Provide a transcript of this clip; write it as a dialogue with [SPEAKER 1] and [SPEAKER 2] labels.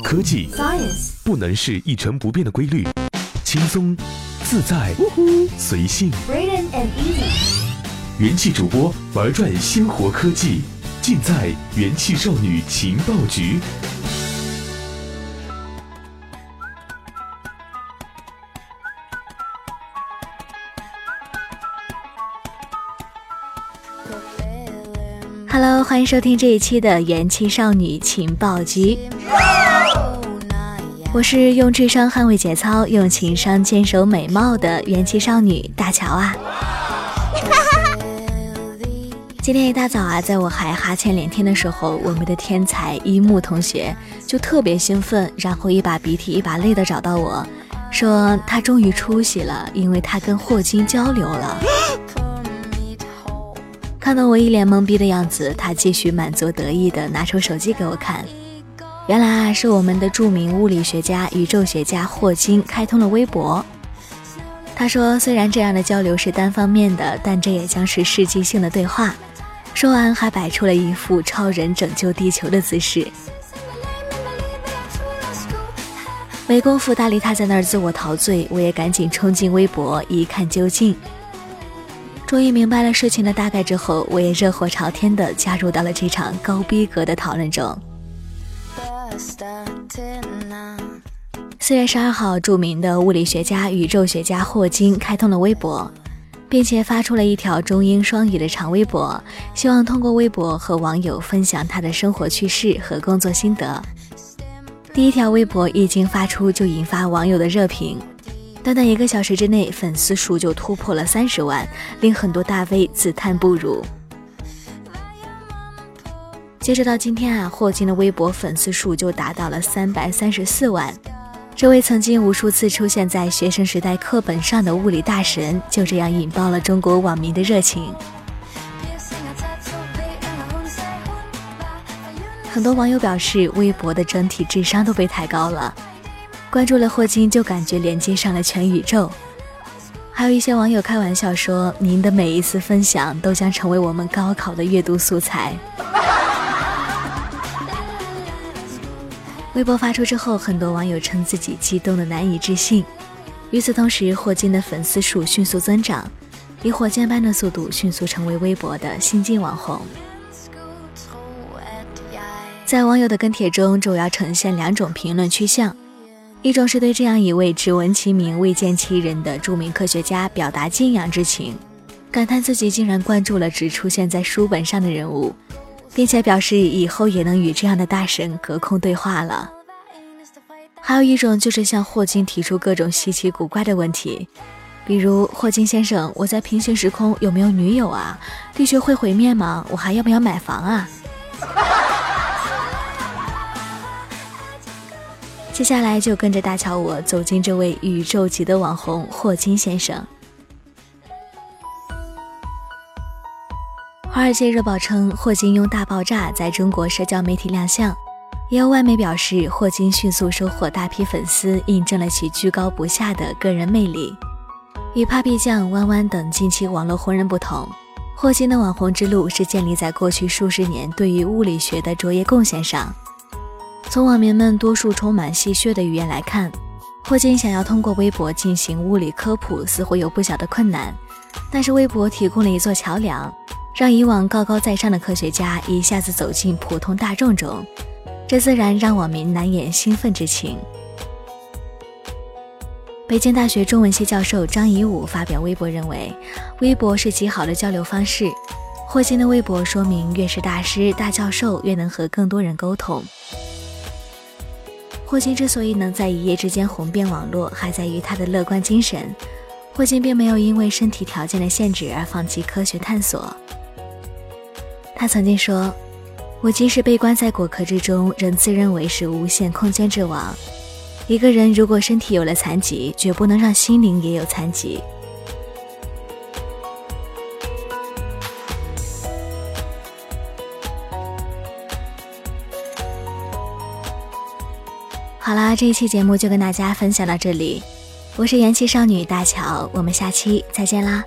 [SPEAKER 1] 科技
[SPEAKER 2] Science
[SPEAKER 1] 不能是一成不变的规律，轻松、自在、随性。
[SPEAKER 2] And Easy
[SPEAKER 1] 元气主播玩转鲜活科技，尽在元气少女情报局。
[SPEAKER 3] Hello，欢迎收听这一期的元气少女情报局。我是用智商捍卫节操，用情商坚守美貌的元气少女大乔啊。今天一大早啊，在我还哈欠连天的时候，我们的天才一木同学就特别兴奋，然后一把鼻涕一把泪的找到我，说他终于出息了，因为他跟霍金交流了。看到我一脸懵逼的样子，他继续满足得意的拿出手机给我看。原来啊，是我们的著名物理学家、宇宙学家霍金开通了微博。他说，虽然这样的交流是单方面的，但这也将是世纪性的对话。说完，还摆出了一副超人拯救地球的姿势。没工夫搭理他在那儿自我陶醉，我也赶紧冲进微博一看究竟。终于明白了事情的大概之后，我也热火朝天地加入到了这场高逼格的讨论中。四月十二号，著名的物理学家、宇宙学家霍金开通了微博，并且发出了一条中英双语的长微博，希望通过微博和网友分享他的生活趣事和工作心得。第一条微博一经发出，就引发网友的热评。短短一个小时之内，粉丝数就突破了三十万，令很多大 V 自叹不如。截止到今天啊，霍金的微博粉丝数就达到了三百三十四万。这位曾经无数次出现在学生时代课本上的物理大神，就这样引爆了中国网民的热情。很多网友表示，微博的整体智商都被抬高了。关注了霍金，就感觉连接上了全宇宙。还有一些网友开玩笑说：“您的每一次分享都将成为我们高考的阅读素材。”微博发出之后，很多网友称自己激动的难以置信。与此同时，霍金的粉丝数迅速增长，以火箭般的速度迅速成为微博的新晋网红。在网友的跟帖中，主要呈现两种评论趋向。一种是对这样一位只闻其名未见其人的著名科学家表达敬仰之情，感叹自己竟然关注了只出现在书本上的人物，并且表示以后也能与这样的大神隔空对话了。还有一种就是向霍金提出各种稀奇古怪的问题，比如霍金先生，我在平行时空有没有女友啊？地球会毁灭吗？我还要不要买房啊？接下来就跟着大乔我走进这位宇宙级的网红霍金先生。华尔街日报称，霍金用大爆炸在中国社交媒体亮相，也有外媒表示，霍金迅速收获大批粉丝，印证了其居高不下的个人魅力。与 Papi 酱、弯弯等近期网络红人不同，霍金的网红之路是建立在过去数十年对于物理学的卓越贡献上。从网民们多数充满戏谑的语言来看，霍金想要通过微博进行物理科普，似乎有不小的困难。但是微博提供了一座桥梁，让以往高高在上的科学家一下子走进普通大众中，这自然让网民难掩兴奋之情。北京大学中文系教授张颐武发表微博认为，微博是极好的交流方式。霍金的微博说明，越是大师、大教授，越能和更多人沟通。霍金之所以能在一夜之间红遍网络，还在于他的乐观精神。霍金并没有因为身体条件的限制而放弃科学探索。他曾经说：“我即使被关在果壳之中，仍自认为是无限空间之王。一个人如果身体有了残疾，绝不能让心灵也有残疾。”好啦，这一期节目就跟大家分享到这里，我是元气少女大乔，我们下期再见啦。